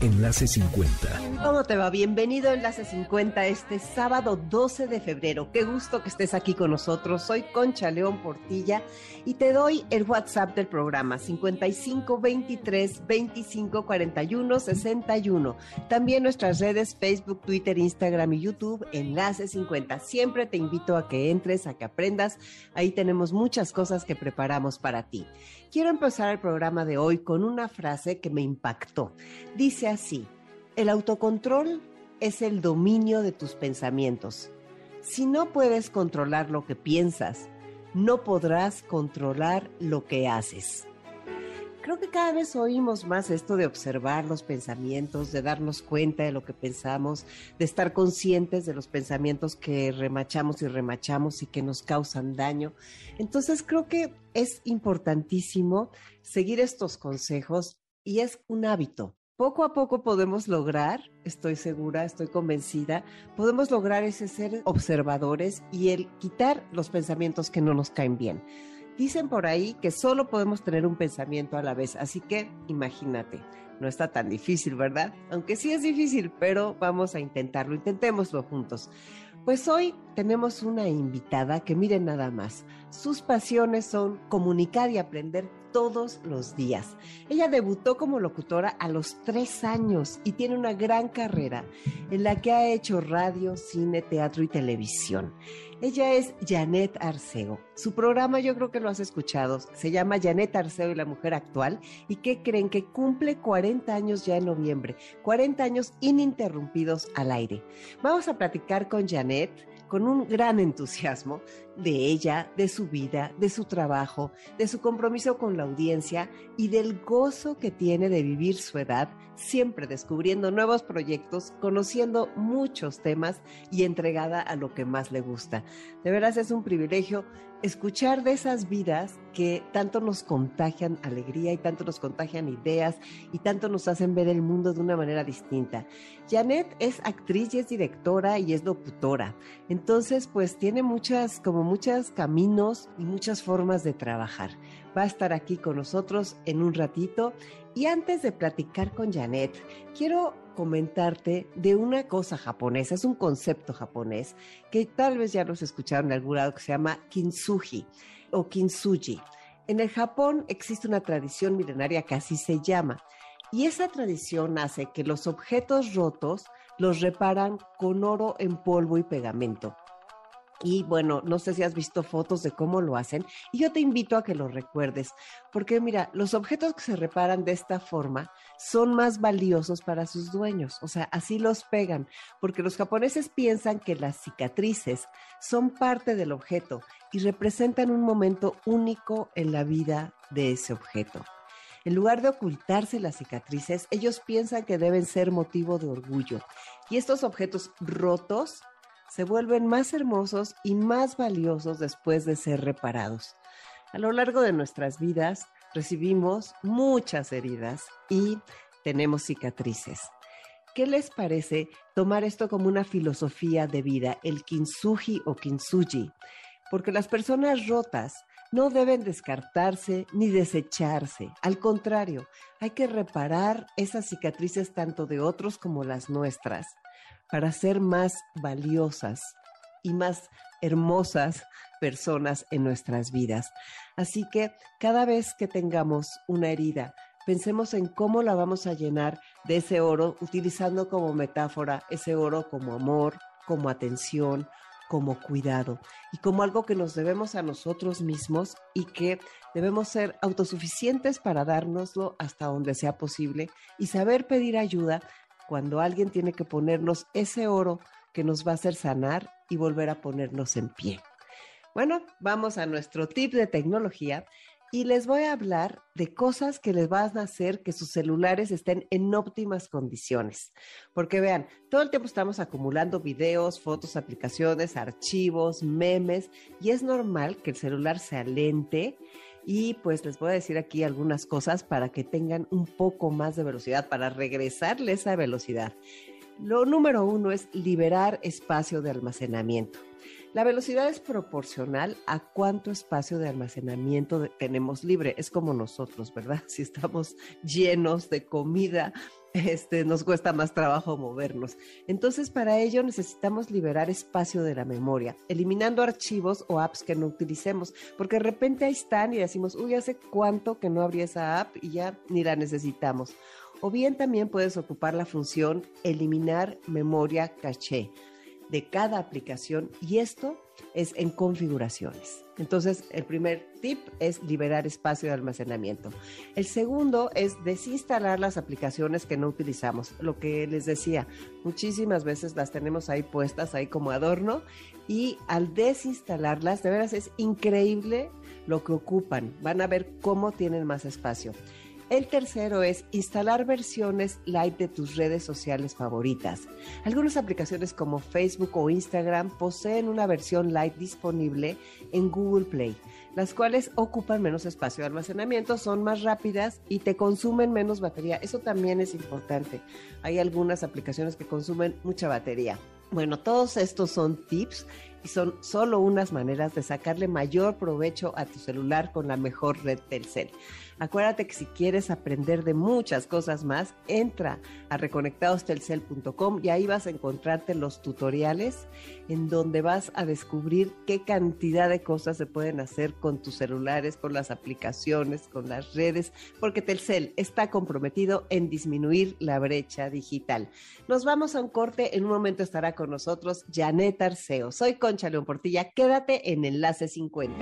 Enlace 50. ¿Cómo te va? Bienvenido a Enlace 50 este sábado 12 de febrero. Qué gusto que estés aquí con nosotros. Soy Concha León Portilla y te doy el WhatsApp del programa 55 23 25 41 61. También nuestras redes Facebook, Twitter, Instagram y YouTube, Enlace 50. Siempre te invito a que entres, a que aprendas. Ahí tenemos muchas cosas que preparamos para ti. Quiero empezar el programa de hoy con una frase que me impactó. Dice así, el autocontrol es el dominio de tus pensamientos. Si no puedes controlar lo que piensas, no podrás controlar lo que haces creo que cada vez oímos más esto de observar los pensamientos, de darnos cuenta de lo que pensamos, de estar conscientes de los pensamientos que remachamos y remachamos y que nos causan daño. Entonces creo que es importantísimo seguir estos consejos y es un hábito. Poco a poco podemos lograr, estoy segura, estoy convencida, podemos lograr ese ser observadores y el quitar los pensamientos que no nos caen bien. Dicen por ahí que solo podemos tener un pensamiento a la vez, así que imagínate, no está tan difícil, ¿verdad? Aunque sí es difícil, pero vamos a intentarlo, intentémoslo juntos. Pues hoy tenemos una invitada que miren nada más, sus pasiones son comunicar y aprender todos los días. Ella debutó como locutora a los tres años y tiene una gran carrera en la que ha hecho radio, cine, teatro y televisión. Ella es Janet Arceo. Su programa yo creo que lo has escuchado. Se llama Janet Arceo y la mujer actual. ¿Y qué creen? Que cumple 40 años ya en noviembre. 40 años ininterrumpidos al aire. Vamos a platicar con Janet con un gran entusiasmo de ella, de su vida, de su trabajo, de su compromiso con la audiencia y del gozo que tiene de vivir su edad, siempre descubriendo nuevos proyectos, conociendo muchos temas y entregada a lo que más le gusta. De veras es un privilegio escuchar de esas vidas que tanto nos contagian alegría y tanto nos contagian ideas y tanto nos hacen ver el mundo de una manera distinta. Janet es actriz y es directora y es locutora. Entonces, pues tiene muchas, como muchos caminos y muchas formas de trabajar. Va a estar aquí con nosotros en un ratito. Y antes de platicar con Janet, quiero comentarte de una cosa japonesa, es un concepto japonés que tal vez ya nos escucharon en algún lado que se llama kintsugi o kintsugi. En el Japón existe una tradición milenaria que así se llama. Y esa tradición hace que los objetos rotos los reparan con oro en polvo y pegamento. Y bueno, no sé si has visto fotos de cómo lo hacen y yo te invito a que lo recuerdes, porque mira, los objetos que se reparan de esta forma son más valiosos para sus dueños, o sea, así los pegan, porque los japoneses piensan que las cicatrices son parte del objeto y representan un momento único en la vida de ese objeto. En lugar de ocultarse las cicatrices, ellos piensan que deben ser motivo de orgullo. Y estos objetos rotos se vuelven más hermosos y más valiosos después de ser reparados. A lo largo de nuestras vidas recibimos muchas heridas y tenemos cicatrices. ¿Qué les parece tomar esto como una filosofía de vida, el kintsugi o kintsugi? Porque las personas rotas no deben descartarse ni desecharse. Al contrario, hay que reparar esas cicatrices tanto de otros como las nuestras para ser más valiosas y más hermosas personas en nuestras vidas. Así que cada vez que tengamos una herida, pensemos en cómo la vamos a llenar de ese oro, utilizando como metáfora ese oro como amor, como atención, como cuidado y como algo que nos debemos a nosotros mismos y que debemos ser autosuficientes para dárnoslo hasta donde sea posible y saber pedir ayuda cuando alguien tiene que ponernos ese oro que nos va a hacer sanar y volver a ponernos en pie. Bueno, vamos a nuestro tip de tecnología y les voy a hablar de cosas que les van a hacer que sus celulares estén en óptimas condiciones. Porque vean, todo el tiempo estamos acumulando videos, fotos, aplicaciones, archivos, memes, y es normal que el celular se alente. Y pues les voy a decir aquí algunas cosas para que tengan un poco más de velocidad, para regresarle esa velocidad. Lo número uno es liberar espacio de almacenamiento. La velocidad es proporcional a cuánto espacio de almacenamiento tenemos libre. Es como nosotros, ¿verdad? Si estamos llenos de comida, este, nos cuesta más trabajo movernos. Entonces, para ello necesitamos liberar espacio de la memoria, eliminando archivos o apps que no utilicemos, porque de repente ahí están y decimos, uy, hace cuánto que no abrí esa app y ya ni la necesitamos. O bien también puedes ocupar la función eliminar memoria caché de cada aplicación y esto es en configuraciones. Entonces, el primer tip es liberar espacio de almacenamiento. El segundo es desinstalar las aplicaciones que no utilizamos. Lo que les decía, muchísimas veces las tenemos ahí puestas, ahí como adorno, y al desinstalarlas, de veras es increíble lo que ocupan. Van a ver cómo tienen más espacio. El tercero es instalar versiones light de tus redes sociales favoritas. Algunas aplicaciones como Facebook o Instagram poseen una versión light disponible en Google Play, las cuales ocupan menos espacio de almacenamiento, son más rápidas y te consumen menos batería. Eso también es importante. Hay algunas aplicaciones que consumen mucha batería. Bueno, todos estos son tips son solo unas maneras de sacarle mayor provecho a tu celular con la mejor red Telcel. Acuérdate que si quieres aprender de muchas cosas más, entra a reconectadostelcel.com y ahí vas a encontrarte los tutoriales en donde vas a descubrir qué cantidad de cosas se pueden hacer con tus celulares, con las aplicaciones, con las redes, porque Telcel está comprometido en disminuir la brecha digital. Nos vamos a un corte, en un momento estará con nosotros Janet Arceo. Soy Concha León Portilla, quédate en Enlace 50.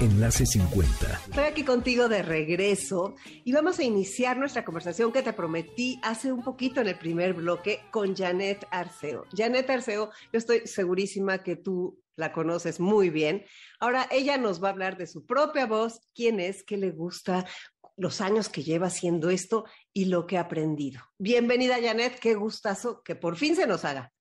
Enlace 50. Estoy aquí contigo de regreso y vamos a iniciar nuestra conversación que te prometí hace un poquito en el primer bloque con Janet Arceo. Janet Arceo, yo estoy segurísima que tú la conoces muy bien. Ahora ella nos va a hablar de su propia voz, quién es, qué le gusta, los años que lleva haciendo esto y lo que ha aprendido. Bienvenida Janet, qué gustazo que por fin se nos haga.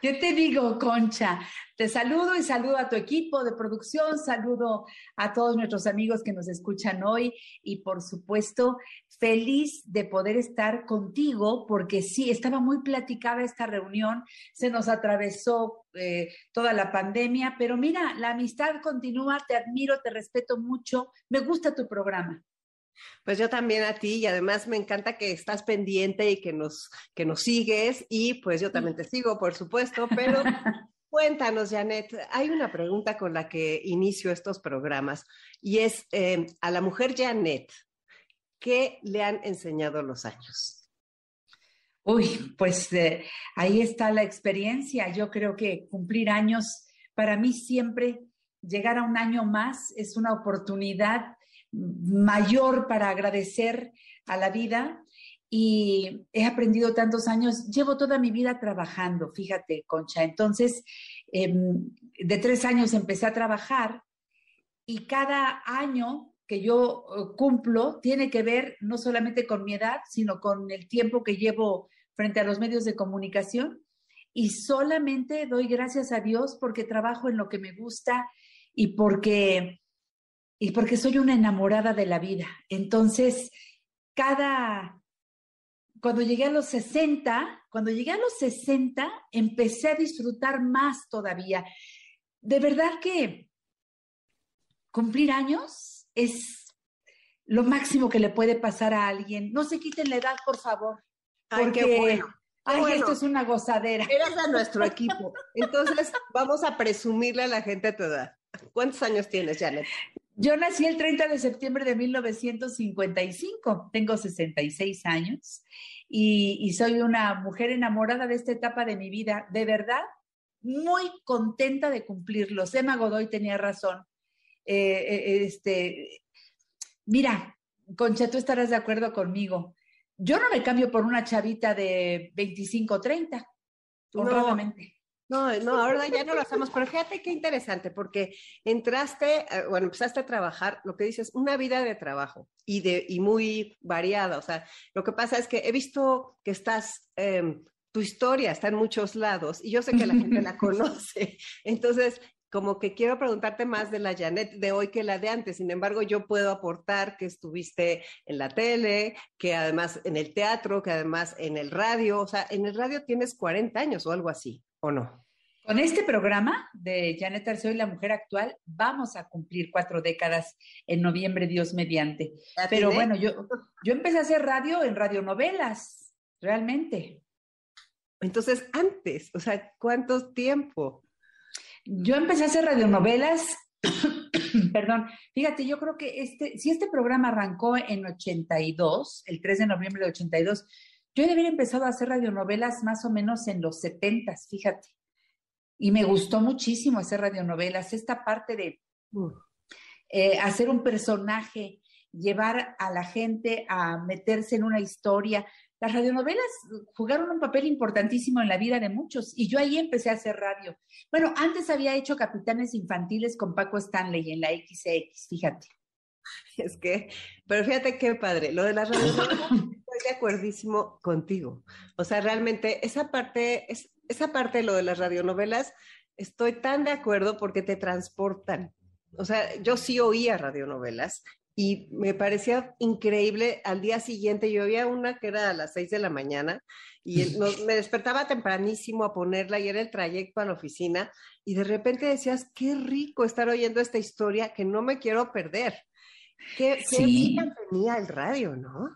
¿Qué te digo, Concha? Te saludo y saludo a tu equipo de producción, saludo a todos nuestros amigos que nos escuchan hoy y por supuesto feliz de poder estar contigo porque sí, estaba muy platicada esta reunión, se nos atravesó eh, toda la pandemia, pero mira, la amistad continúa, te admiro, te respeto mucho, me gusta tu programa. Pues yo también a ti y además me encanta que estás pendiente y que nos, que nos sigues y pues yo también te sigo, por supuesto, pero cuéntanos, Janet, hay una pregunta con la que inicio estos programas y es eh, a la mujer Janet, ¿qué le han enseñado los años? Uy, pues eh, ahí está la experiencia. Yo creo que cumplir años, para mí siempre llegar a un año más es una oportunidad mayor para agradecer a la vida y he aprendido tantos años, llevo toda mi vida trabajando, fíjate, Concha. Entonces, em, de tres años empecé a trabajar y cada año que yo eh, cumplo tiene que ver no solamente con mi edad, sino con el tiempo que llevo frente a los medios de comunicación. Y solamente doy gracias a Dios porque trabajo en lo que me gusta y porque y porque soy una enamorada de la vida. Entonces, cada, cuando llegué a los 60, cuando llegué a los 60, empecé a disfrutar más todavía. De verdad que cumplir años es lo máximo que le puede pasar a alguien. No se quiten la edad, por favor. Porque, ay, bueno. Ay, esto es una gozadera. Eres a nuestro equipo. Entonces, vamos a presumirle a la gente tu edad. ¿Cuántos años tienes, Janet? Yo nací el 30 de septiembre de 1955, tengo 66 años y, soy una mujer enamorada de esta etapa de mi vida, de verdad, muy contenta de cumplirlos. Emma Godoy tenía razón. Eh, eh, este, mira, Concha, tú estarás de acuerdo conmigo. Yo no me cambio por una chavita de 25 o 30, honradamente. No, no, ahora ya no lo hacemos, pero fíjate qué interesante, porque entraste, eh, bueno, empezaste a trabajar, lo que dices, una vida de trabajo y, de, y muy variada. O sea, lo que pasa es que he visto que estás, em, tu historia está en muchos lados y yo sé que la gente la conoce. Entonces, como que quiero preguntarte más de la Janet de hoy que la de antes. Sin embargo, yo puedo aportar que estuviste en la tele, que además en el teatro, que además en el radio. O sea, en el radio tienes 40 años o algo así. ¿O no? Con este programa de Janet Arceo y la mujer actual, vamos a cumplir cuatro décadas en noviembre, Dios mediante. Pero bueno, yo, yo empecé a hacer radio en radionovelas, realmente. Entonces, antes, o sea, ¿cuánto tiempo? Yo empecé a hacer radionovelas, perdón, fíjate, yo creo que este, si este programa arrancó en 82, el 3 de noviembre de 82, yo debería haber empezado a hacer radionovelas más o menos en los setentas, fíjate. Y me gustó muchísimo hacer radionovelas, esta parte de eh, hacer un personaje, llevar a la gente a meterse en una historia. Las radionovelas jugaron un papel importantísimo en la vida de muchos y yo ahí empecé a hacer radio. Bueno, antes había hecho Capitanes Infantiles con Paco Stanley en la XX, fíjate. Es que, pero fíjate qué padre, lo de las radionovelas de acuerdísimo contigo. O sea, realmente esa parte, es, esa parte de lo de las radionovelas, estoy tan de acuerdo porque te transportan. O sea, yo sí oía radionovelas y me parecía increíble. Al día siguiente yo había una que era a las seis de la mañana y me despertaba tempranísimo a ponerla y era el trayecto a la oficina y de repente decías, qué rico estar oyendo esta historia que no me quiero perder. Qué, qué tenía el radio, ¿no?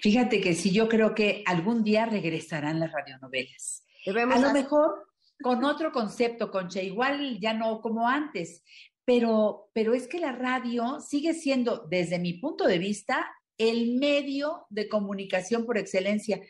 Fíjate que sí, yo creo que algún día regresarán las radionovelas. A lo mejor con otro concepto, Concha, igual ya no como antes, pero, pero es que la radio sigue siendo, desde mi punto de vista, el medio de comunicación por excelencia.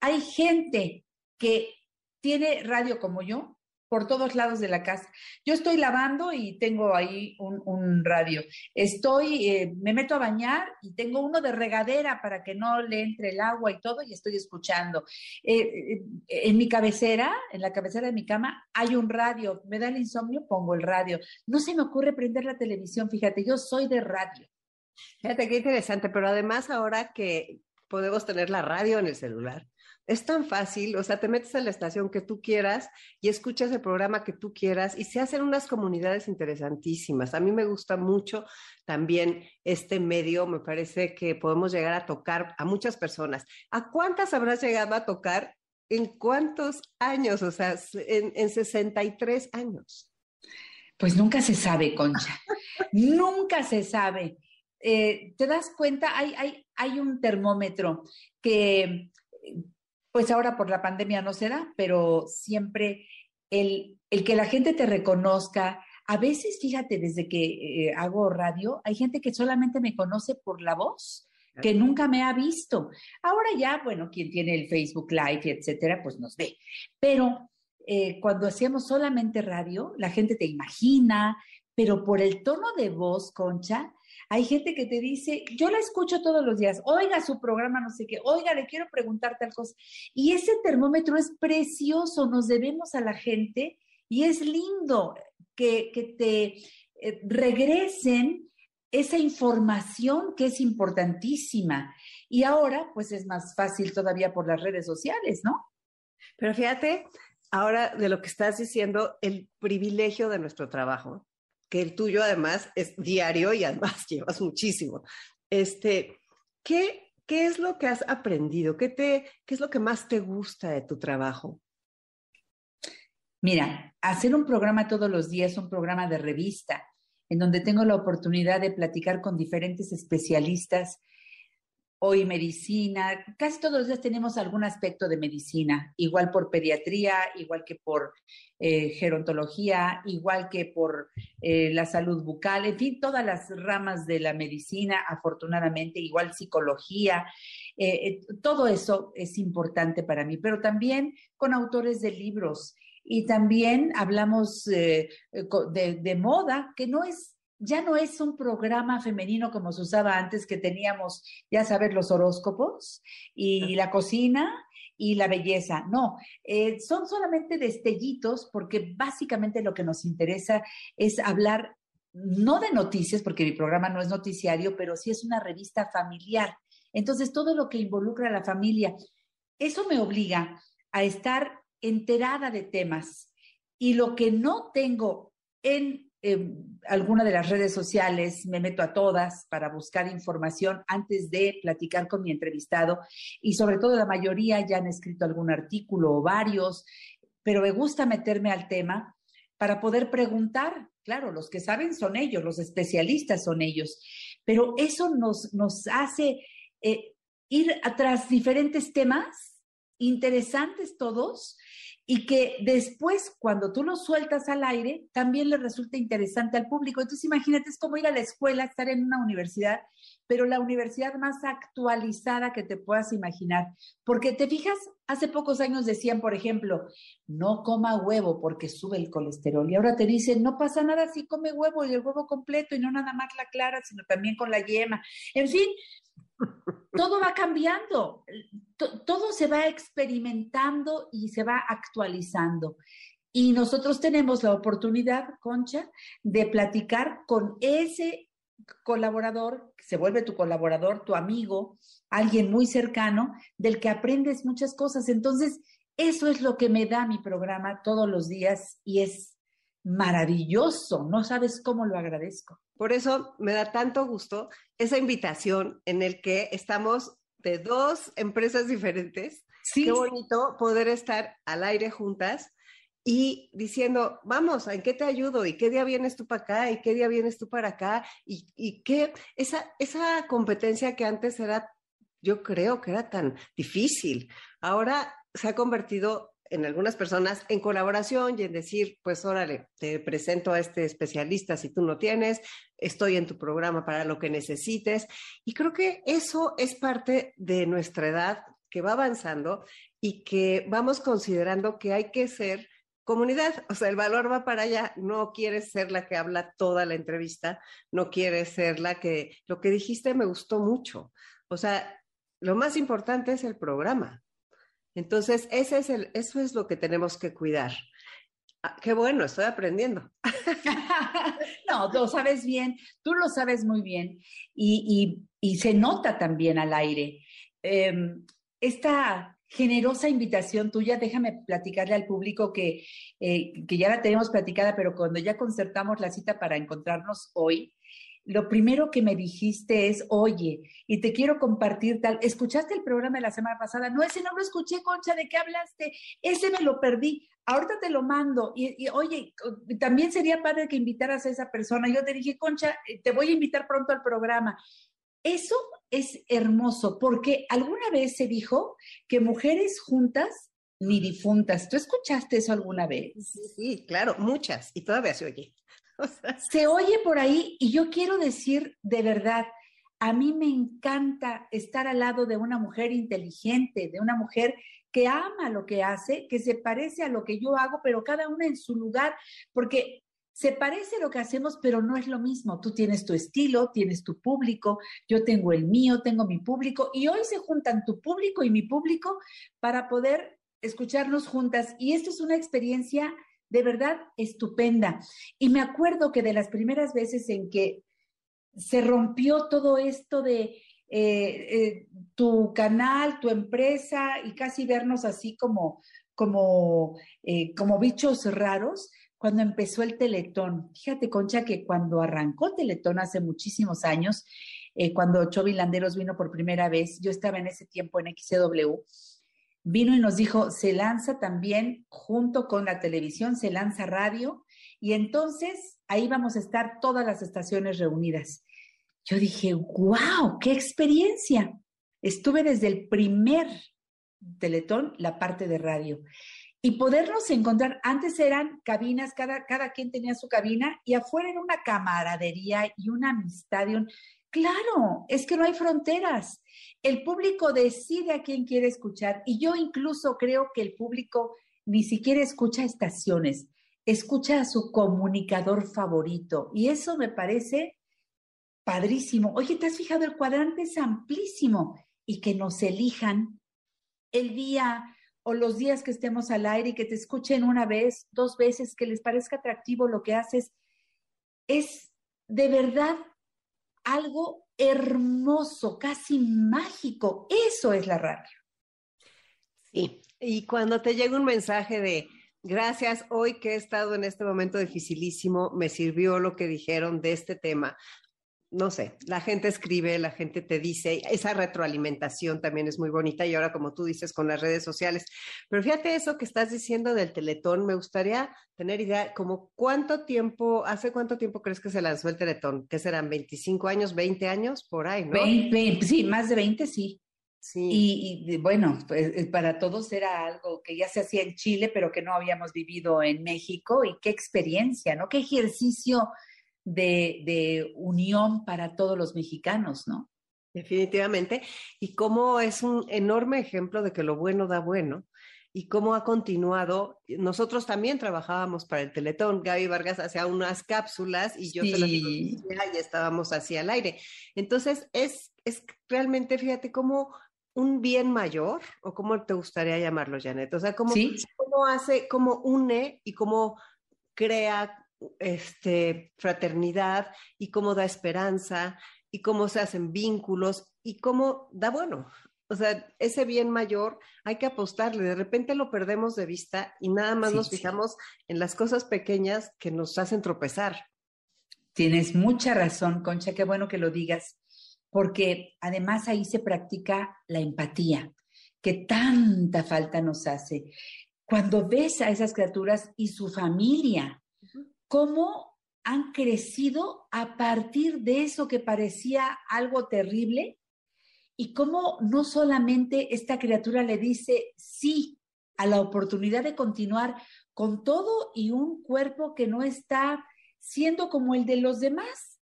Hay gente que tiene radio como yo, por todos lados de la casa. Yo estoy lavando y tengo ahí un, radio. Estoy, eh, me meto a bañar y tengo uno de regadera para que no le entre el agua y todo y estoy escuchando. Eh, eh, en mi cabecera, en la cabecera de mi cama, hay un radio. Me da el insomnio, pongo el radio. No se me ocurre prender la televisión, fíjate, yo soy de radio. Fíjate qué interesante, pero además ahora que podemos tener la radio en el celular, es tan fácil, o sea, te metes a la estación que tú quieras y escuchas el programa que tú quieras y se hacen unas comunidades interesantísimas. A mí me gusta mucho también este medio, me parece que podemos llegar a tocar a muchas personas. ¿A cuántas habrás llegado a tocar? ¿En cuántos años? O sea, en, en 63 años. Pues nunca se sabe, Concha. nunca se sabe. Eh, te das cuenta, hay, hay, hay un termómetro que pues ahora por la pandemia no se da, pero siempre el, el que la gente te reconozca, a veces, fíjate, desde que eh, hago radio, hay gente que solamente me conoce por la voz, que nunca me ha visto. Ahora ya, bueno, quien tiene el Facebook Live, etcétera, pues nos ve. Pero eh, cuando hacíamos solamente radio, la gente te imagina, pero por el tono de voz, Concha, hay gente que te dice, yo la escucho todos los días, oiga su programa, no sé qué, oiga, le quiero preguntar tal cosa. Y ese termómetro es precioso, nos debemos a la gente y es lindo que, te eh, regresen esa información que es importantísima. Y ahora, pues es más fácil todavía por las redes sociales, ¿no? Pero fíjate, ahora de lo que estás diciendo, el privilegio de nuestro trabajo que el tuyo además es diario y además llevas muchísimo. Este, ¿qué, ¿Qué es lo que has aprendido? ¿Qué, te, ¿Qué es lo que más te gusta de tu trabajo? Mira, hacer un programa todos los días, un programa de revista, en donde tengo la oportunidad de platicar con diferentes especialistas hoy medicina, casi todos los días tenemos algún aspecto de medicina, igual por pediatría, igual que por eh, gerontología, igual que por eh, la salud bucal, en fin, todas las ramas de la medicina, afortunadamente, igual psicología, eh, todo eso es importante para mí, pero también con autores de libros. Y también hablamos de, de moda, que no es ya no es un programa femenino como se usaba antes, que teníamos, ya sabes, los horóscopos y la cocina y la belleza. No, eh, son solamente destellitos porque básicamente lo que nos interesa es hablar no de noticias, porque mi programa no es noticiario, pero sí es una revista familiar. Entonces, todo lo que involucra a la familia, eso me obliga a estar enterada de temas. Y lo que no tengo en alguna de las redes sociales, me meto a todas para buscar información antes de platicar con mi entrevistado y sobre todo la mayoría ya han escrito algún artículo o varios, pero me gusta meterme al tema para poder preguntar. Claro, los que saben son ellos, los especialistas son ellos, pero eso nos, nos hace eh, ir atrás diferentes temas interesantes todos y que después, cuando tú lo sueltas al aire, también le resulta interesante al público. Entonces, imagínate, es como ir a la escuela, estar en una universidad, pero la universidad más actualizada que te puedas imaginar. Porque te fijas, hace pocos años decían, por ejemplo, no coma huevo porque sube el colesterol. Y ahora te dicen, no pasa nada si come huevo y el huevo completo y no nada más la clara, sino también con la yema. En fin, todo va cambiando, todo se va experimentando y se va actualizando. Y nosotros tenemos la oportunidad, Concha, de platicar con ese colaborador, que se vuelve tu colaborador, tu amigo, alguien muy cercano, del que aprendes muchas cosas. Entonces, eso es lo que me da mi programa todos los días y es maravilloso. No sabes cómo lo agradezco. Por eso me da tanto gusto esa invitación en el que estamos de dos empresas diferentes. Sí. Qué bonito poder estar al aire juntas y diciendo, vamos, ¿en qué te ayudo? ¿Y qué día vienes tú para acá? ¿Y qué día vienes tú para acá? Y, y qué, esa, esa competencia que antes era, yo creo que era tan difícil, ahora se ha convertido en algunas personas en colaboración y en decir, pues órale, te presento a este especialista si tú no tienes, estoy en tu programa para lo que necesites. Y creo que eso es parte de nuestra edad que va avanzando y que vamos considerando que hay que ser comunidad, o sea, el valor va para allá, no quieres ser la que habla toda la entrevista, no quieres ser la que, lo que dijiste me gustó mucho, o sea, lo más importante es el programa, entonces, ese es el, eso es lo que tenemos que cuidar. Ah, qué bueno, estoy aprendiendo. no, lo sabes bien, tú lo sabes muy bien y, se nota también al aire. Em, esta generosa invitación tuya, déjame platicarle al público que, eh, que ya la tenemos platicada, pero cuando ya concertamos la cita para encontrarnos hoy, lo primero que me dijiste es, oye, y te quiero compartir tal, ¿escuchaste el programa de la semana pasada? No, ese no lo escuché, Concha, ¿de qué hablaste? Ese me lo perdí, ahorita te lo mando. Y, oye, también sería padre que invitaras a esa persona. Yo te dije, Concha, eh, te voy a invitar pronto al programa. Eso es hermoso, porque alguna vez se dijo que mujeres juntas ni difuntas. ¿Tú escuchaste eso alguna vez? Sí, sí, claro, muchas, y todavía se oye. Se oye por ahí y yo quiero decir de verdad, a mí me encanta estar al lado de una mujer inteligente, de una mujer que ama lo que hace, que se parece a lo que yo hago, pero cada una en su lugar, porque se parece lo que hacemos, pero no es lo mismo. Tú tienes tu estilo, tienes tu público, yo tengo el mío, tengo mi público, y hoy se juntan tu público y mi público para poder escucharnos juntas. Y esto es una experiencia de verdad estupenda. Y me acuerdo que de las primeras veces en que se rompió todo esto de eh, eh, tu canal, tu empresa y casi vernos así como, como, eh, como bichos raros, cuando empezó el Teletón. Fíjate, Concha, que cuando arrancó Teletón hace muchísimos años, cuando Chovy Landeros vino por primera vez, yo estaba en ese tiempo en XCW, vino y nos dijo, se lanza también junto con la televisión, se lanza radio, y entonces ahí vamos a estar todas las estaciones reunidas. Yo dije, wow, qué experiencia. Estuve desde el primer teletón, la parte de radio. Y podernos encontrar, antes eran cabinas, cada, cada quien tenía su cabina y afuera era una camaradería y una amistad. Y un, Claro, es que no hay fronteras. El público decide a quién quiere escuchar y yo incluso creo que el público ni siquiera escucha estaciones, escucha a su comunicador favorito. Y eso me parece padrísimo. Oye, ¿te has fijado? El cuadrante es amplísimo y que nos elijan el día o los días que estemos al aire y que te escuchen una vez, dos veces, que les parezca atractivo lo que haces. Es de verdad algo hermoso, casi mágico. Eso es la radio. Sí, y cuando te llega un mensaje de gracias, hoy que he estado en este momento dificilísimo, me sirvió lo que dijeron de este tema. No sé, la gente escribe, la gente te dice, esa retroalimentación también es muy bonita y ahora como tú dices con las redes sociales. Pero fíjate eso que estás diciendo del Teletón, me gustaría tener idea, como cuánto tiempo, hace cuánto tiempo crees que se lanzó el Teletón, ¿qué serán? ¿25 años, 20 años por ahí, no? sí, más de 20, sí. Y, bueno, pues eh, para todos era algo que ya se hacía en Chile, pero que no habíamos vivido en México. Y qué experiencia, ¿no? Qué ejercicio de, de unión para todos los mexicanos, ¿no? Definitivamente. Y cómo es un enorme ejemplo de que lo bueno da bueno y cómo ha continuado. Nosotros también trabajábamos para el Teletón. Gaby Vargas hacía unas cápsulas y yo se las y estábamos así al aire. Entonces, es, es realmente, fíjate, cómo un bien mayor, o cómo te gustaría llamarlo, Janet? O sea, cómo, cómo hace, cómo une y cómo crea este, fraternidad y cómo da esperanza y cómo se hacen vínculos y cómo da bueno. O sea, ese bien mayor hay que apostarle. De repente lo perdemos de vista y nada más nos fijamos en las cosas pequeñas que nos hacen tropezar. Tienes mucha razón, Concha, qué bueno que lo digas porque además ahí se practica la empatía, que tanta falta nos hace. Cuando ves a esas criaturas y su familia, cómo han crecido a partir de eso que parecía algo terrible y cómo no solamente esta criatura le dice sí a la oportunidad de continuar con todo y un cuerpo que no está siendo como el de los demás,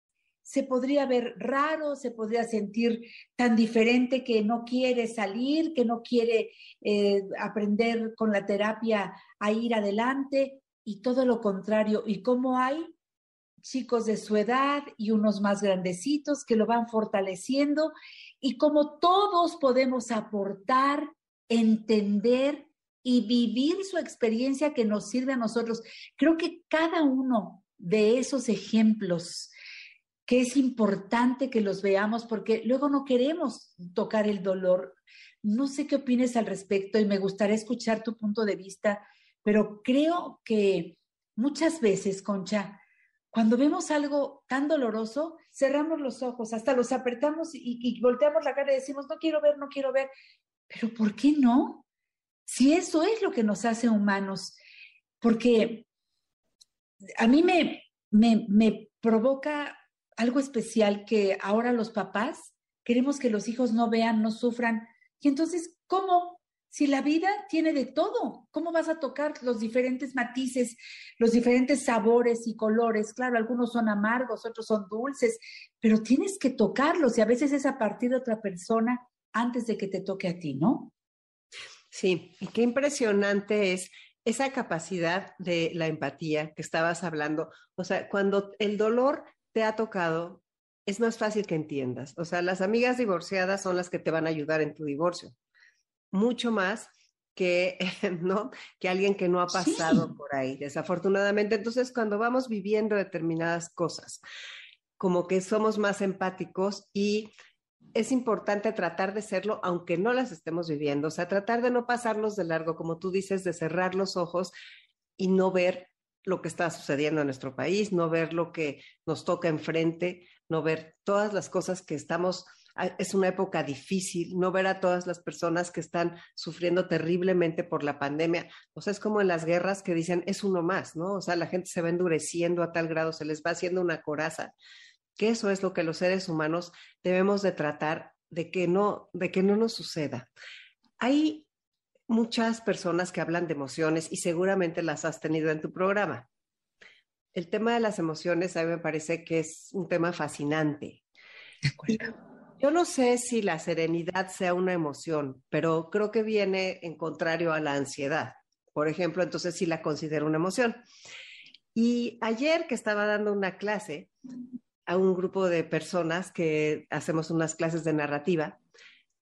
se podría ver raro, se podría sentir tan diferente que no quiere salir, que no quiere eh, aprender con la terapia a ir adelante y todo lo contrario. Y cómo hay chicos de su edad y unos más grandecitos que lo van fortaleciendo y como todos podemos aportar, entender y vivir su experiencia que nos sirve a nosotros. Creo que cada uno de esos ejemplos que es importante que los veamos porque luego no queremos tocar el dolor. No sé qué opines al respecto y me gustaría escuchar tu punto de vista, pero creo que muchas veces, Concha, cuando vemos algo tan doloroso, cerramos los ojos, hasta los apretamos y, volteamos la cara y decimos, no quiero ver, no quiero ver. Pero ¿por qué no? Si eso es lo que nos hace humanos, porque a mí me, me, me provoca algo especial que ahora los papás queremos que los hijos no vean, no sufran. Y entonces, ¿cómo? Si la vida tiene de todo, ¿cómo vas a tocar los diferentes matices, los diferentes sabores y colores? Claro, algunos son amargos, otros son dulces, pero tienes que tocarlos y a veces es a partir de otra persona antes de que te toque a ti, ¿no? Sí, y qué impresionante es esa capacidad de la empatía que estabas hablando. O sea, cuando el dolor te ha tocado, es más fácil que entiendas. O sea, las amigas divorciadas son las que te van a ayudar en tu divorcio, mucho más que, ¿no? Que alguien que no ha pasado por ahí, desafortunadamente. Entonces, cuando vamos viviendo determinadas cosas, como que somos más empáticos y es importante tratar de serlo aunque no las estemos viviendo, o sea, tratar de no pasarlos de largo, como tú dices, de cerrar los ojos y no ver lo que está sucediendo en nuestro país, no ver lo que nos toca enfrente, no ver todas las cosas que estamos, es una época difícil, no ver a todas las personas que están sufriendo terriblemente por la pandemia. O sea, es como en las guerras que dicen, es uno más, ¿no? O sea, la gente se va endureciendo a tal grado, se les va haciendo una coraza, que eso es lo que los seres humanos debemos de tratar de que no, de que no nos suceda. Hay muchas personas que hablan de emociones y seguramente las has tenido en tu programa. El tema de las emociones a mí me parece que es un tema fascinante. Yo no sé si la serenidad sea una emoción, pero creo que viene en contrario a la ansiedad. Por ejemplo, entonces sí la considero una emoción. Y ayer que estaba dando una clase a un grupo de personas que hacemos unas clases de narrativa,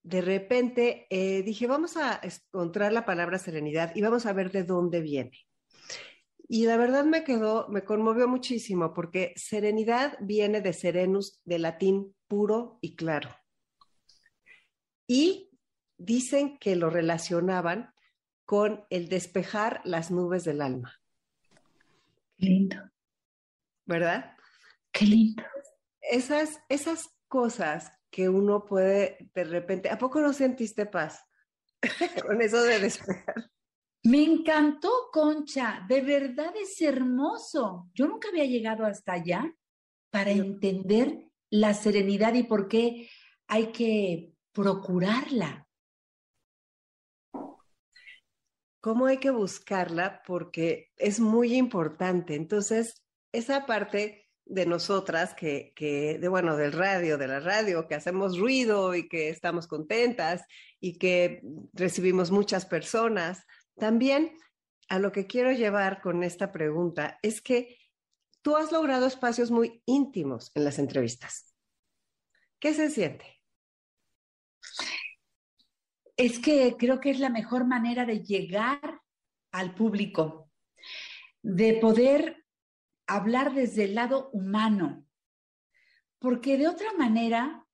de repente eh, dije, vamos a encontrar la palabra serenidad y vamos a ver de dónde viene. Y la verdad me quedó, me conmovió muchísimo porque serenidad viene de serenus, de latín puro y claro. Y dicen que lo relacionaban con el despejar las nubes del alma. Qué lindo. ¿Verdad? Qué lindo. Esas, esas cosas que uno puede de repente, ¿a poco no sentiste paz con eso de despejar? Me encantó, Concha, de verdad es hermoso. Yo nunca había llegado hasta allá para entender la serenidad y por qué hay que procurarla. ¿Cómo hay que buscarla? Porque es muy importante. Entonces, esa parte de nosotras que, que, de bueno, del radio, de la radio, que hacemos ruido y que estamos contentas y que recibimos muchas personas. También a lo que quiero llevar con esta pregunta es que tú has logrado espacios muy íntimos en las entrevistas. ¿Qué se siente? Es que creo que es la mejor manera de llegar al público, de poder hablar desde el lado humano, porque de otra manera,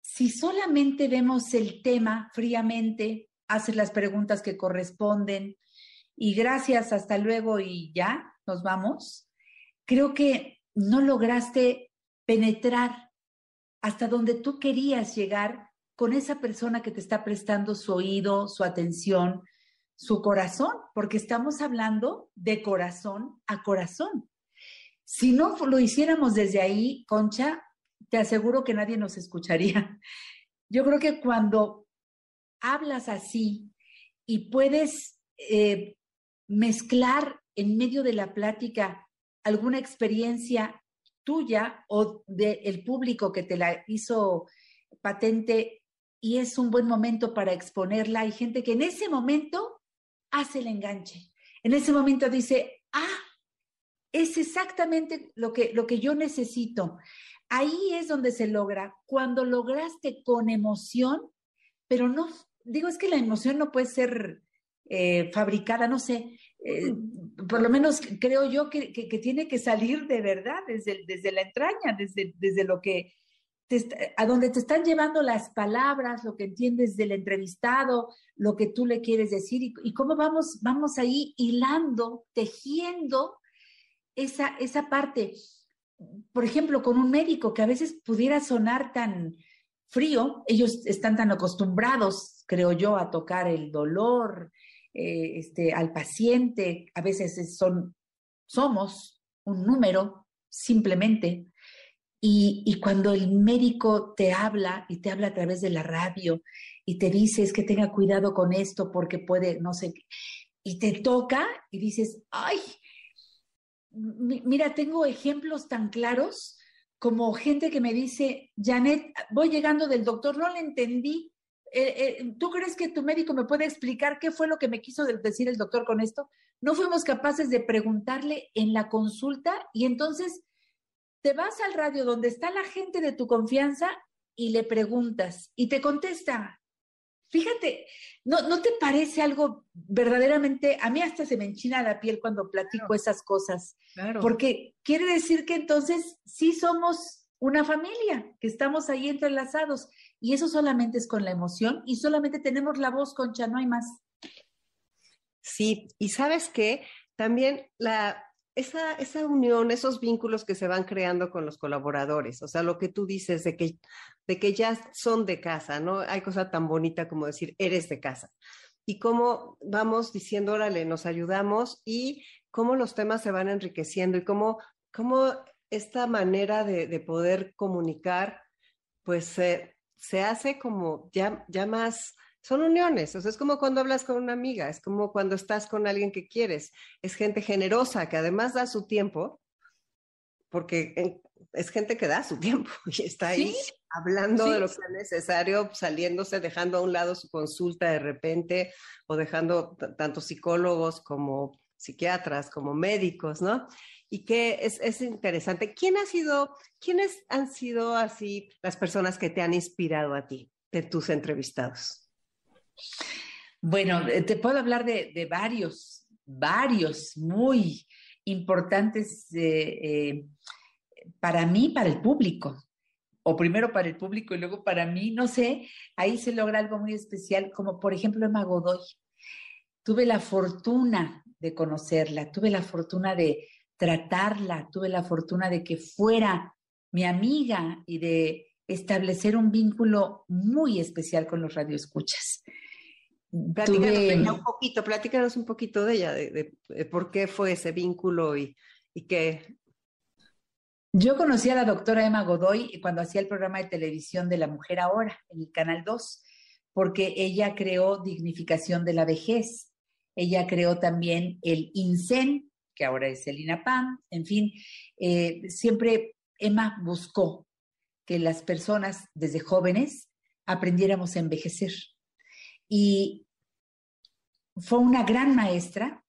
si solamente vemos el tema fríamente, haces las preguntas que corresponden y gracias, hasta luego y ya, nos vamos, creo que no lograste penetrar hasta donde tú querías llegar con esa persona que te está prestando su oído, su atención, su corazón, porque estamos hablando de corazón a corazón. Si no lo hiciéramos desde ahí, Concha, te aseguro que nadie nos escucharía. Yo creo que cuando hablas así y puedes eh, mezclar en medio de la plática alguna experiencia tuya o del público que te la hizo patente y es un buen momento para exponerla, hay gente que en ese momento hace el enganche. En ese momento dice, ah, es exactamente lo que, lo que yo necesito. Ahí es donde se logra, cuando lograste con emoción, pero no, digo, es que la emoción no puede ser eh, fabricada, no sé, eh, por lo menos creo yo que, tiene que salir de verdad, desde, desde la entraña, desde, desde lo que, a donde te están llevando las palabras, lo que entiendes del entrevistado, lo que tú le quieres decir y, y cómo vamos, vamos ahí hilando, tejiendo esa, esa parte, por ejemplo, con un médico que a veces pudiera sonar tan frío, ellos están tan acostumbrados, creo yo, a tocar el dolor eh, este, al paciente, a veces son, somos un número simplemente. Y, y, cuando el médico te habla y te habla a través de la radio y te dice es que tenga cuidado con esto porque puede, no sé, y te toca y dices, ay, mira, tengo ejemplos tan claros como gente que me dice, Janet, voy llegando del doctor, no le entendí. Eh, eh, ¿Tú crees que tu médico me puede explicar qué fue lo que me quiso decir el doctor con esto? No fuimos capaces de preguntarle en la consulta y entonces te vas al radio donde está la gente de tu confianza y le preguntas y te contesta. Fíjate, ¿no, ¿no te parece algo verdaderamente, a mí hasta se me enchina la piel cuando platico esas cosas? Claro. Porque quiere decir que entonces sí somos una familia, que estamos ahí entrelazados. Y eso solamente es con la emoción y solamente tenemos la voz, Concha, no hay más. Sí, y sabes qué, también la, esa, esa unión, esos vínculos que se van creando con los colaboradores, o sea, lo que tú dices de que, de que ya son de casa, ¿no? Hay cosa tan bonita como decir, eres de casa. Y cómo vamos diciendo, órale, nos ayudamos y cómo los temas se van enriqueciendo y cómo, cómo esta manera de, de poder comunicar, pues se hace como ya, ya más son uniones, o sea, es como cuando hablas con una amiga, es como cuando estás con alguien que quieres, es gente generosa que además da su tiempo, porque es gente que da su tiempo y está ahí hablando de lo que es necesario, saliéndose, dejando a un lado su consulta de repente o dejando tanto psicólogos como psiquiatras, como médicos, ¿no? Y que es, es interesante. ¿Quién ha sido, quiénes han sido así las personas que te han inspirado a ti, de tus entrevistados? Bueno, eh, te puedo hablar de, varios, varios muy importantes eh, eh, para mí, para el público o primero para el público y luego para mí, no sé, ahí se logra algo muy especial, como por ejemplo Emma Godoy. Tuve la fortuna de conocerla, tuve la fortuna de tratarla, tuve la fortuna de que fuera mi amiga y de establecer un vínculo muy especial con los radioescuchas. Platícanos un poquito, platícanos un poquito de ella, de, por qué fue ese vínculo y, y qué, yo conocí a la doctora Emma Godoy cuando hacía el programa de televisión de La Mujer Ahora, en el Canal 2, porque ella creó Dignificación de la Vejez. Ella creó también el INSEN, que ahora es el INAPAM. En fin, eh, siempre Emma buscó que las personas desde jóvenes aprendiéramos a envejecer. Y fue una gran maestra,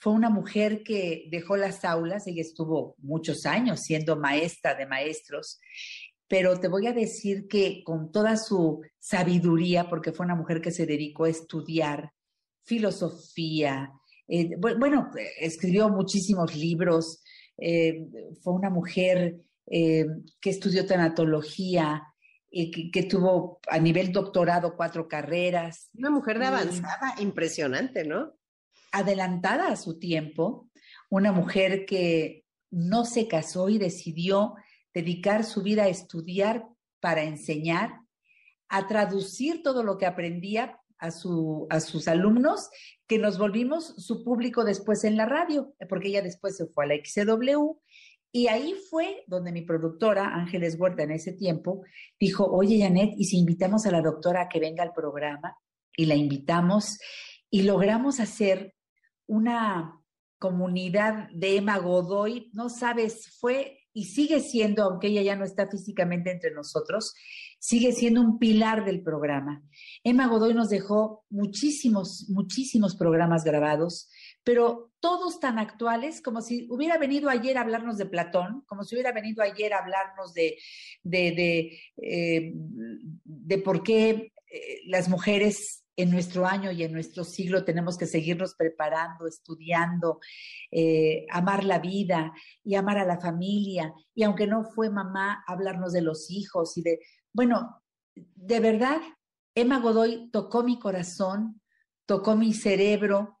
fue una mujer que dejó las aulas, ella estuvo muchos años siendo maestra de maestros, pero te voy a decir que con toda su sabiduría, porque fue una mujer que se dedicó a estudiar filosofía, eh, bueno, escribió muchísimos libros, eh, fue una mujer eh, que estudió tanatología, que, tuvo a nivel doctorado cuatro carreras. Una mujer de avanzada, impresionante, ¿no? Adelantada a su tiempo, una mujer que no se casó y decidió dedicar su vida a estudiar para enseñar, a traducir todo lo que aprendía a, su, a sus alumnos, que nos volvimos su público después en la radio, porque ella después se fue a la XW. Y ahí fue donde mi productora, Ángeles Huerta, en ese tiempo, dijo, oye, Janet, ¿y si invitamos a la doctora a que venga al programa? Y la invitamos y logramos hacer una comunidad de Emma Godoy, no sabes, fue y sigue siendo, aunque ella ya no está físicamente entre nosotros, sigue siendo un pilar del programa. Emma Godoy nos dejó muchísimos, muchísimos programas grabados, pero todos tan actuales como si hubiera venido ayer a hablarnos de Platón, como si hubiera venido ayer a hablarnos de, de, de, eh, de por qué eh, las mujeres en nuestro año y en nuestro siglo tenemos que seguirnos preparando, estudiando, eh, amar la vida y amar a la familia. Y aunque no fue mamá, hablarnos de los hijos y de, bueno, de verdad, Emma Godoy tocó mi corazón, tocó mi cerebro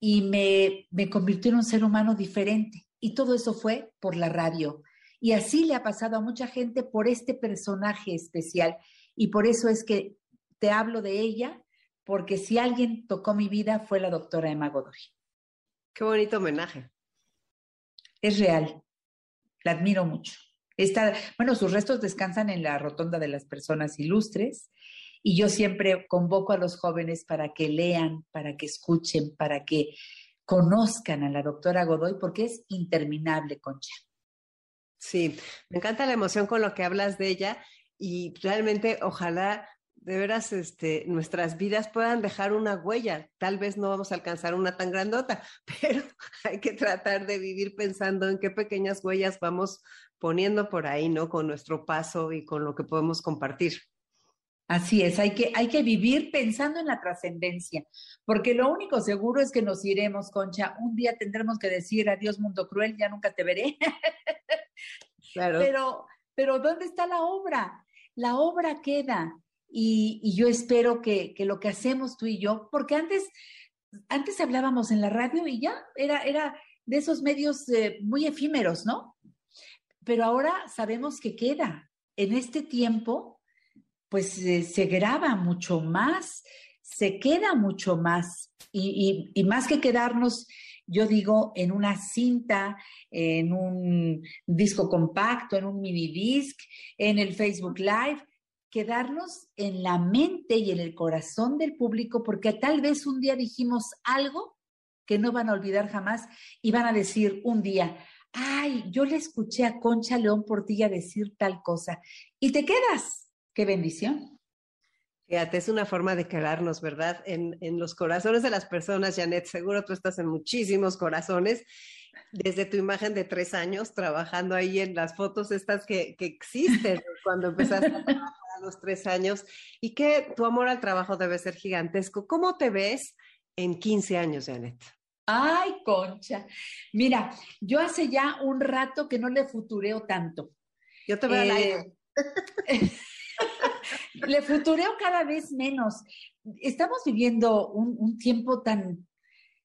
y me, me convirtió en un ser humano diferente. Y todo eso fue por la radio. Y así le ha pasado a mucha gente por este personaje especial. Y por eso es que te hablo de ella porque si alguien tocó mi vida fue la doctora Emma Godoy. Qué bonito homenaje. Es real, la admiro mucho. Está, bueno, sus restos descansan en la rotonda de las personas ilustres y yo siempre convoco a los jóvenes para que lean, para que escuchen, para que conozcan a la doctora Godoy porque es interminable, Concha. Sí, me encanta la emoción con lo que hablas de ella y realmente ojalá de veras este, nuestras vidas puedan dejar una huella. Tal vez no vamos a alcanzar una tan grandota, pero hay que tratar de vivir pensando en qué pequeñas huellas vamos poniendo por ahí, ¿no? Con nuestro paso y con lo que podemos compartir. Así es, hay que, hay que vivir pensando en la trascendencia, porque lo único seguro es que nos iremos, Concha. Un día tendremos que decir adiós, mundo cruel, ya nunca te veré. Claro. Pero, pero ¿dónde está la obra? La obra queda, y, yo espero que, lo que hacemos tú y yo, porque antes, antes hablábamos en la radio y ya era, era de esos medios eh, muy efímeros, ¿no? Pero ahora sabemos que queda. En este tiempo, pues eh, se graba mucho más, se queda mucho más. Y, y, más que quedarnos, yo digo, en una cinta, en un disco compacto, en un mini disc, en el Facebook Live, quedarnos en la mente y en el corazón del público, porque tal vez un día dijimos algo que no van a olvidar jamás y van a decir un día, ay, yo le escuché a Concha León Portilla decir tal cosa, y te quedas. ¡Qué bendición! Fíjate, es una forma de quedarnos, ¿verdad? En, en los corazones de las personas, Janet. Seguro tú estás en muchísimos corazones desde tu imagen de tres años, trabajando ahí en las fotos estas que, que existen cuando empezaste a trabajar a los tres años, y que tu amor al trabajo debe ser gigantesco. ¿Cómo te ves en 15 años, Janet? Ay, concha. Mira, yo hace ya un rato que no le futureo tanto. Yo te veo al aire. Eh, le futureo cada vez menos. Estamos viviendo un, tiempo tan...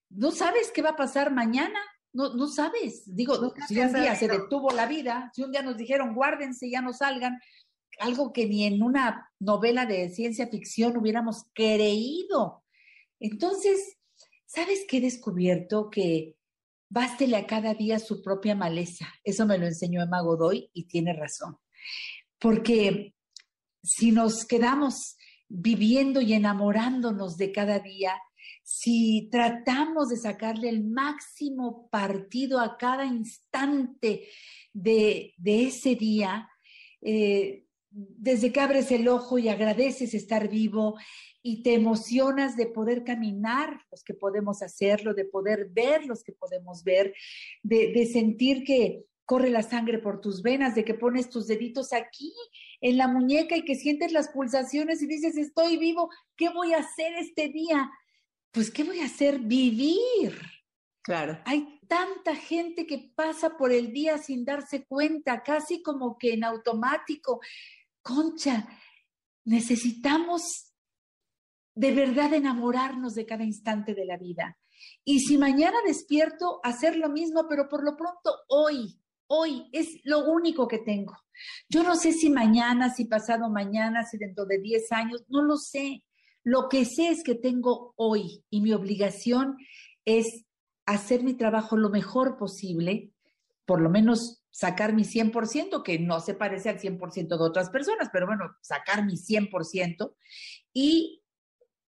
No sabes qué va a pasar mañana. No, no sabes. Digo, si un día se detuvo la vida, si un día nos dijeron guárdense, ya no salgan, algo que ni en una novela de ciencia ficción hubiéramos creído. Entonces, ¿sabes qué he descubierto? Que bástele a cada día su propia maleza. Eso me lo enseñó Emma Godoy y tiene razón. Porque si nos quedamos viviendo y enamorándonos de cada día, si tratamos de sacarle el máximo partido a cada instante de, ese día, eh, desde que abres el ojo y agradeces estar vivo y te emocionas de poder caminar los que podemos hacerlo, de poder ver los que podemos ver, de, de sentir que corre la sangre por tus venas, de que pones tus deditos aquí en la muñeca y que sientes las pulsaciones y dices, estoy vivo, ¿qué voy a hacer este día? Pues, ¿qué voy a hacer? Vivir. Claro. Hay tanta gente que pasa por el día sin darse cuenta, casi como que en automático. Concha, necesitamos de verdad enamorarnos de cada instante de la vida. Y si mañana despierto, hacer lo mismo, pero por lo pronto hoy, hoy es lo único que tengo. Yo no sé si mañana, si pasado mañana, si dentro de 10 años, no lo sé. Lo que sé es que tengo hoy y mi obligación es hacer mi trabajo lo mejor posible, por lo menos sacar mi 100%, que no se parece al 100% de otras personas, pero bueno, sacar mi 100% y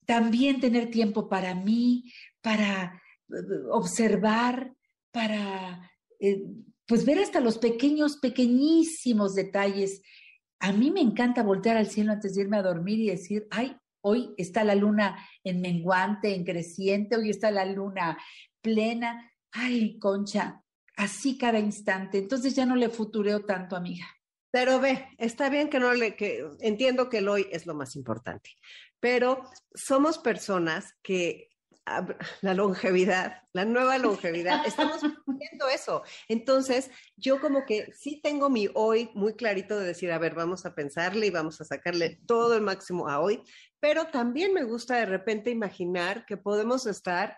también tener tiempo para mí, para eh, observar, para eh, pues ver hasta los pequeños, pequeñísimos detalles. A mí me encanta voltear al cielo antes de irme a dormir y decir, ay, hoy está la luna en menguante, en creciente, hoy está la luna plena. Ay, concha, así cada instante. Entonces ya no le futureo tanto, amiga. Pero ve, está bien que no le, que entiendo que el hoy es lo más importante, pero somos personas que la longevidad, la nueva longevidad, estamos viendo eso. Entonces, yo como que sí tengo mi hoy muy clarito de decir, a ver, vamos a pensarle y vamos a sacarle todo el máximo a hoy, pero también me gusta de repente imaginar que podemos estar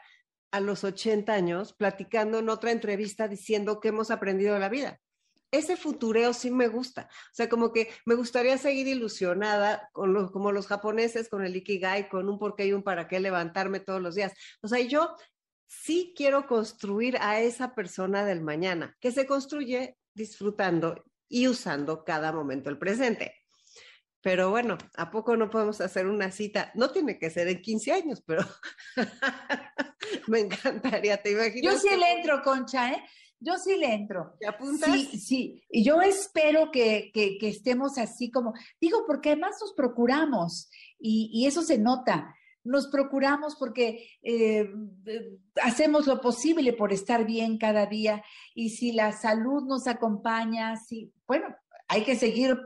a los 80 años platicando en otra entrevista diciendo que hemos aprendido de la vida ese futureo sí me gusta. O sea, como que me gustaría seguir ilusionada con los, como los japoneses, con el Ikigai, con un por qué y un para qué levantarme todos los días. O sea, yo sí quiero construir a esa persona del mañana, que se construye disfrutando y usando cada momento el presente. Pero bueno, ¿a poco no podemos hacer una cita? No tiene que ser en 15 años, pero me encantaría, te imaginas. Yo sí le entro, Concha, ¿eh? Yo sí le entro. ¿Te apuntas? Sí, sí. Y yo espero que, que, estemos así como, digo, porque además nos procuramos y, y eso se nota. Nos procuramos porque eh, hacemos lo posible por estar bien cada día y si la salud nos acompaña, sí, bueno, hay que seguir.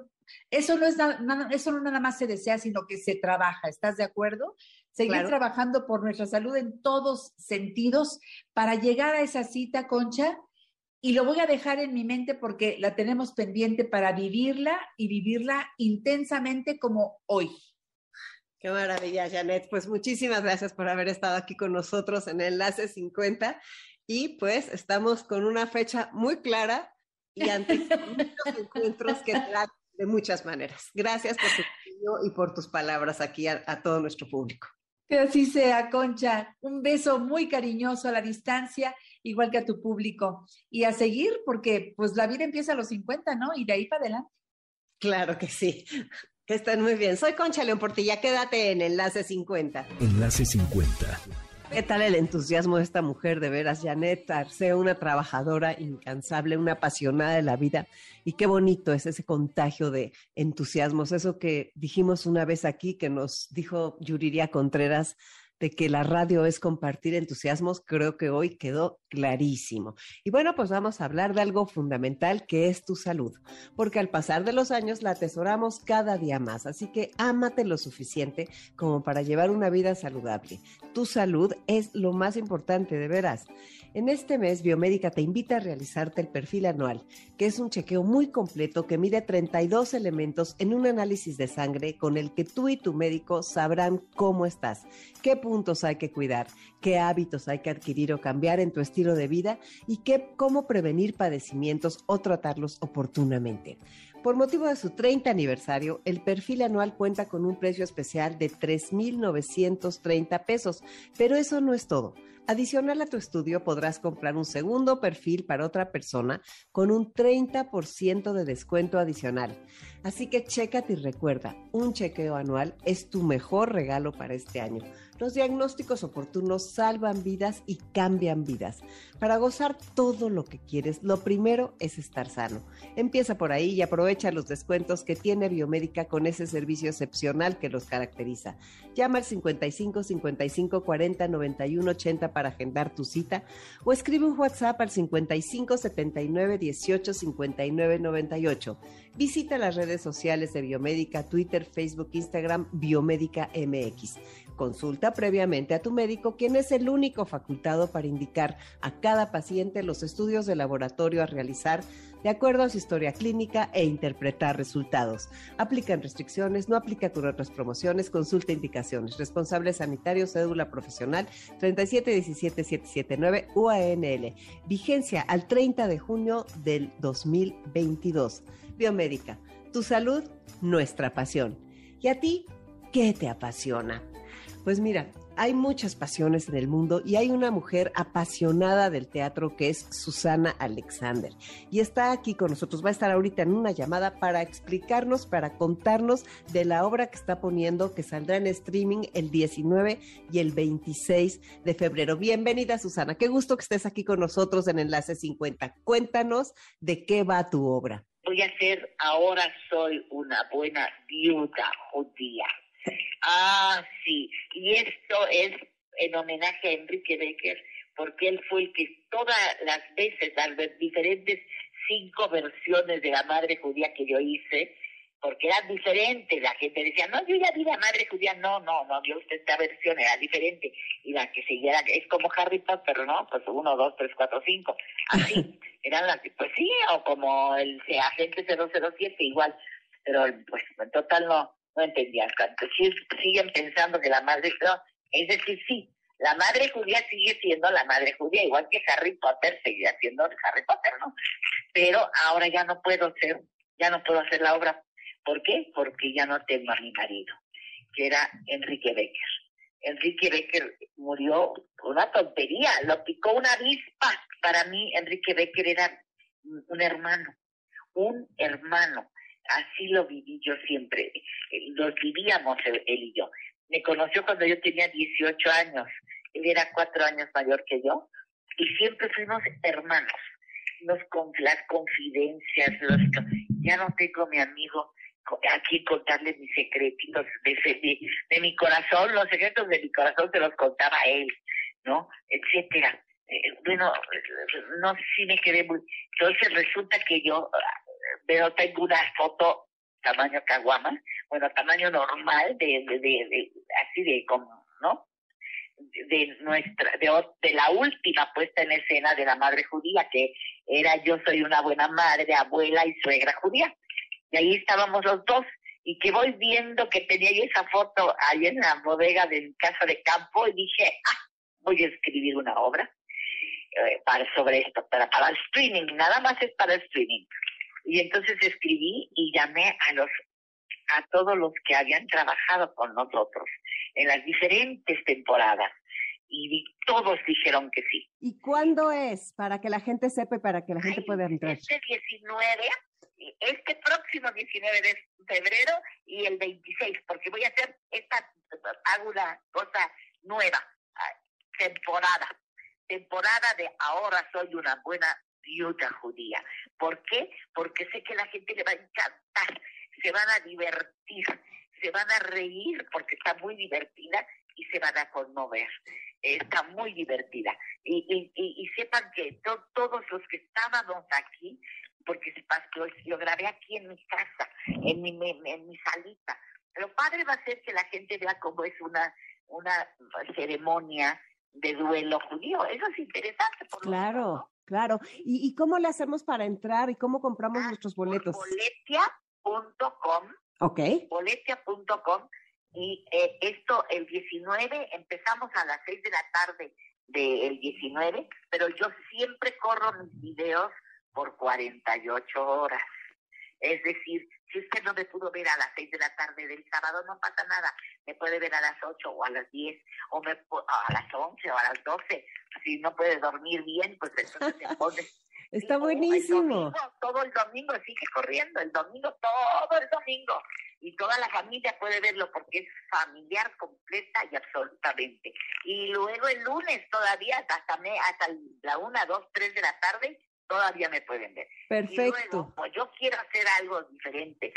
Eso no es nada, eso no nada más se desea, sino que se trabaja. ¿Estás de acuerdo? Seguir trabajando por nuestra salud en todos sentidos para llegar a esa cita, Concha, y lo voy a dejar en mi mente porque la tenemos pendiente para vivirla y vivirla intensamente como hoy. Qué maravilla, Janet. Pues muchísimas gracias por haber estado aquí con nosotros en Enlace 50 y pues estamos con una fecha muy clara y ante muchos encuentros que traen de muchas maneras. Gracias por tu cariño y por tus palabras aquí a, a todo nuestro público. Que así sea, Concha. Un beso muy cariñoso a la distancia igual que a tu público. Y a seguir, porque pues la vida empieza a los 50, ¿no? Y de ahí para adelante. Claro que sí. Que estén muy bien. Soy Concha León Portilla. Quédate en Enlace 50. Enlace 50 ¿Qué tal el entusiasmo de esta mujer, de veras, Janet Arceo, una trabajadora incansable, una apasionada de la vida? Y qué bonito es ese contagio de entusiasmos, eso que dijimos una vez aquí, que nos dijo Yuriria Contreras, de que la radio es compartir entusiasmos, creo que hoy quedó clarísimo. Y bueno, pues vamos a hablar de algo fundamental que es tu salud, porque al pasar de los años la atesoramos cada día más, así que ámate lo suficiente como para llevar una vida saludable. Tu salud es lo más importante, de veras. En este mes, Biomédica te invita a realizarte el perfil anual, que es un chequeo muy completo que mide 32 elementos en un análisis de sangre con el que tú y tu médico sabrán cómo estás, qué puntos hay que cuidar, qué hábitos hay que adquirir o cambiar en tu estilo de vida y qué, cómo prevenir padecimientos o tratarlos oportunamente. Por motivo de su 30 aniversario, el perfil anual cuenta con un precio especial de 3.930 pesos, pero eso no es todo. Adicional a tu estudio podrás comprar un segundo perfil para otra persona con un 30% de descuento adicional. Así que chécate y recuerda, un chequeo anual es tu mejor regalo para este año. Los diagnósticos oportunos salvan vidas y cambian vidas. Para gozar todo lo que quieres, lo primero es estar sano. Empieza por ahí y aprovecha los descuentos que tiene Biomédica con ese servicio excepcional que los caracteriza. Llama al 55 55 40 91 80 para agendar tu cita o escribe un WhatsApp al 55 79 18 59 98. Visita las redes sociales de Biomédica, Twitter, Facebook, Instagram, Biomédica MX. Consulta previamente a tu médico, quien es el único facultado para indicar a cada paciente los estudios de laboratorio a realizar de acuerdo a su historia clínica e interpretar resultados. Aplican restricciones, no aplica con otras promociones, consulta indicaciones. Responsable sanitario, cédula profesional 3717779 UANL. Vigencia al 30 de junio del 2022. Biomédica, tu salud, nuestra pasión. ¿Y a ti qué te apasiona? Pues mira, hay muchas pasiones en el mundo y hay una mujer apasionada del teatro que es Susana Alexander. Y está aquí con nosotros, va a estar ahorita en una llamada para explicarnos, para contarnos de la obra que está poniendo, que saldrá en streaming el 19 y el 26 de febrero. Bienvenida Susana, qué gusto que estés aquí con nosotros en Enlace 50. Cuéntanos de qué va tu obra. Voy a ser Ahora soy una buena viuda judía Ah, sí. Y esto es en homenaje a Enrique Becker, porque él fue el que todas las veces, ver diferentes cinco versiones de la madre judía que yo hice, porque eran diferentes, la gente decía, no, yo ya vi la madre judía, no, no, no, vio usted esta versión, era diferente, y la que seguía, es como Harry Potter, ¿no? Pues uno, dos, tres, cuatro, cinco, así, eran las, pues sí, o como el agente 007, igual, pero pues en total no, no entendían tanto. siguen pensando que la madre, no, es decir, sí, la madre judía sigue siendo la madre judía, igual que Harry Potter seguía siendo Harry Potter, ¿no? Pero ahora ya no puedo ser, ya no puedo hacer la obra. ¿Por qué? Porque ya no tengo a mi marido, que era Enrique Becker. Enrique Becker murió por una tontería, lo picó una avispa. Para mí, Enrique Becker era un hermano, un hermano así lo viví yo siempre, los vivíamos él, y yo. Me conoció cuando yo tenía 18 años, él era cuatro años mayor que yo, y siempre fuimos hermanos. Nos con las confidencias, los, ya no tengo mi amigo aquí contarle mis secretitos de, de, mi corazón, los secretos de mi corazón se los contaba él, ¿no? Etcétera. Eh, bueno, no sé si me quedé muy... Entonces resulta que yo pero tengo una foto tamaño caguama, bueno, tamaño normal, de, de, de, así de como, ¿no? De nuestra, de, de la última puesta en escena de la madre judía, que era yo soy una buena madre, abuela y suegra judía. Y ahí estábamos los dos, y que voy viendo que tenía yo esa foto ahí en la bodega de mi casa de campo, y dije, ah, voy a escribir una obra eh, para, sobre esto, para, para el streaming, nada más es para el streaming. Y entonces escribí y llamé a los a todos los que habían trabajado con nosotros en las diferentes temporadas y todos dijeron que sí. ¿Y cuándo es? Para que la gente sepa y para que la gente pueda entrar. Este 19, este próximo 19 de febrero y el 26, porque voy a hacer esta, hago una cosa nueva. temporada, temporada de ahora soy una buena viuda judía. ¿Por qué? Porque sé que la gente le va a encantar, se van a divertir, se van a reír porque está muy divertida y se van a conmover. Está muy divertida. Y, y, sepan que todos los que estábamos aquí, porque lo, lo grabé aquí en mi casa, en mi, en mi salita, lo padre va a ser que la gente vea cómo es una, una ceremonia de duelo judío. Eso es interesante. Por claro, claro. ¿Y, ¿Y, cómo le hacemos para entrar y cómo compramos ah, nuestros boletos? Boletia.com. Ok. Boletia.com. Y eh, esto el 19, empezamos a las 6 de la tarde del 19, pero yo siempre corro mis videos por 48 horas. Es decir, si usted no me pudo ver a las 6 de la tarde del sábado, no pasa nada. Me puede ver a las 8 o a las 10 o me, a las 11 o a las 12. Si no puede dormir bien, pues entonces se pone... Está buenísimo. todo el domingo sigue corriendo, el domingo, todo el domingo. Y toda la familia puede verlo porque es familiar completa y absolutamente. Y luego el lunes todavía, hasta, me, hasta la 1, 2, 3 de la tarde, todavía me pueden ver. Perfecto. pues yo quiero hacer algo diferente,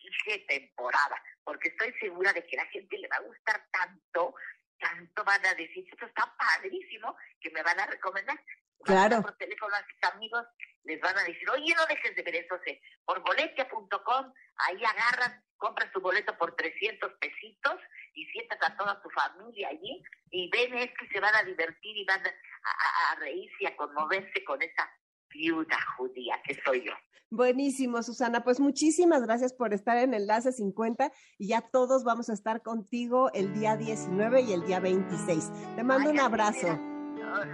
hice temporada, porque estoy segura de que la gente le va a gustar tanto, tanto van a decir, esto está padrísimo, que me van a recomendar. Claro. Por teléfono a sus amigos les van a decir, oye, no dejes de ver eso, por boletia.com, ahí agarras, compras tu boleto por 300 pesitos y sientas a toda tu familia allí y ven esto y se van a divertir y van a, a reírse y a conmoverse con esa viuda judía, que soy yo. Buenísimo, Susana. Pues muchísimas gracias por estar en Enlace 50 y ya todos vamos a estar contigo el día 19 y el día 26. Te mando un abrazo.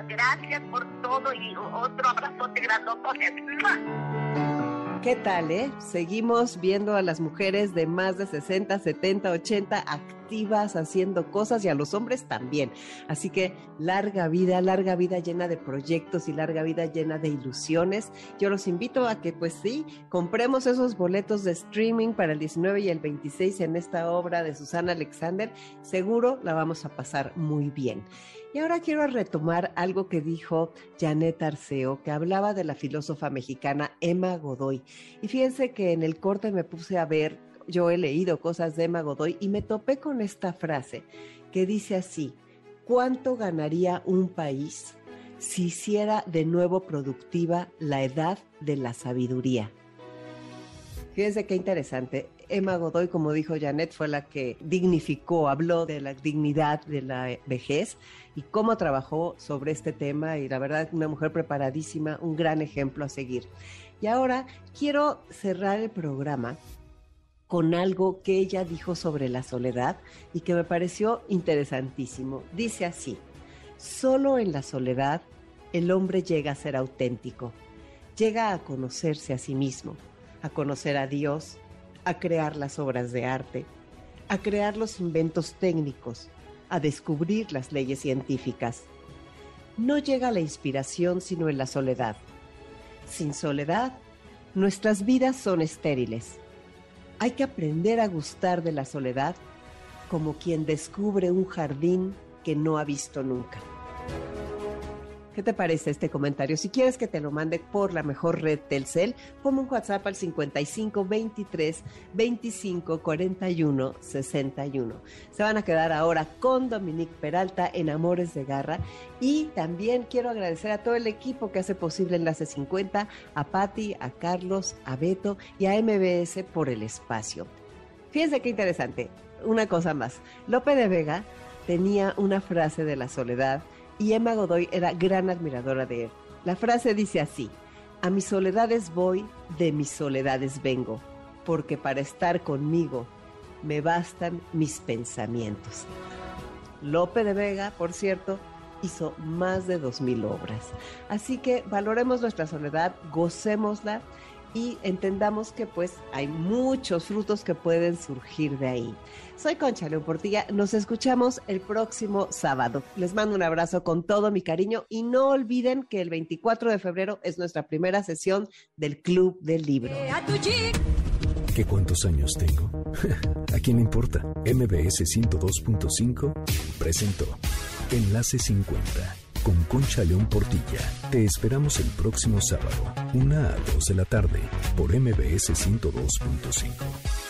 Gracias por todo y otro abrazote grandote. ¿Qué tal, eh? Seguimos viendo a las mujeres de más de 60, 70, 80 activas haciendo cosas y a los hombres también. Así que larga vida, larga vida llena de proyectos y larga vida llena de ilusiones. Yo los invito a que, pues sí, compremos esos boletos de streaming para el 19 y el 26 en esta obra de Susana Alexander. Seguro la vamos a pasar muy bien. Y ahora quiero retomar algo que dijo Janet Arceo, que hablaba de la filósofa mexicana Emma Godoy. Y fíjense que en el corte me puse a ver, yo he leído cosas de Emma Godoy y me topé con esta frase que dice así, ¿cuánto ganaría un país si hiciera de nuevo productiva la edad de la sabiduría? Fíjense qué interesante. Emma Godoy, como dijo Janet, fue la que dignificó, habló de la dignidad de la vejez y cómo trabajó sobre este tema y la verdad una mujer preparadísima, un gran ejemplo a seguir. Y ahora quiero cerrar el programa con algo que ella dijo sobre la soledad y que me pareció interesantísimo. Dice así, solo en la soledad el hombre llega a ser auténtico, llega a conocerse a sí mismo a conocer a Dios, a crear las obras de arte, a crear los inventos técnicos, a descubrir las leyes científicas. No llega la inspiración sino en la soledad. Sin soledad, nuestras vidas son estériles. Hay que aprender a gustar de la soledad como quien descubre un jardín que no ha visto nunca. ¿Qué te parece este comentario? Si quieres que te lo mande por la mejor red Telcel, ponme un WhatsApp al 55 23 25 41 61. Se van a quedar ahora con Dominique Peralta en Amores de Garra y también quiero agradecer a todo el equipo que hace posible Enlace 50, a Patti, a Carlos, a Beto y a MBS por el espacio. Fíjense qué interesante. Una cosa más. Lope de Vega tenía una frase de la soledad y Emma Godoy era gran admiradora de él. La frase dice así, a mis soledades voy, de mis soledades vengo, porque para estar conmigo me bastan mis pensamientos. Lope de Vega, por cierto, hizo más de dos mil obras. Así que valoremos nuestra soledad, gocémosla y entendamos que pues hay muchos frutos que pueden surgir de ahí. Soy Concha León Portilla, nos escuchamos el próximo sábado. Les mando un abrazo con todo mi cariño y no olviden que el 24 de febrero es nuestra primera sesión del Club del Libro. ¿Qué cuántos años tengo? ¿A quién le importa? MBS 102.5 presentó. Enlace 50 con Concha León Portilla. Te esperamos el próximo sábado, una a 2 de la tarde, por MBS 102.5.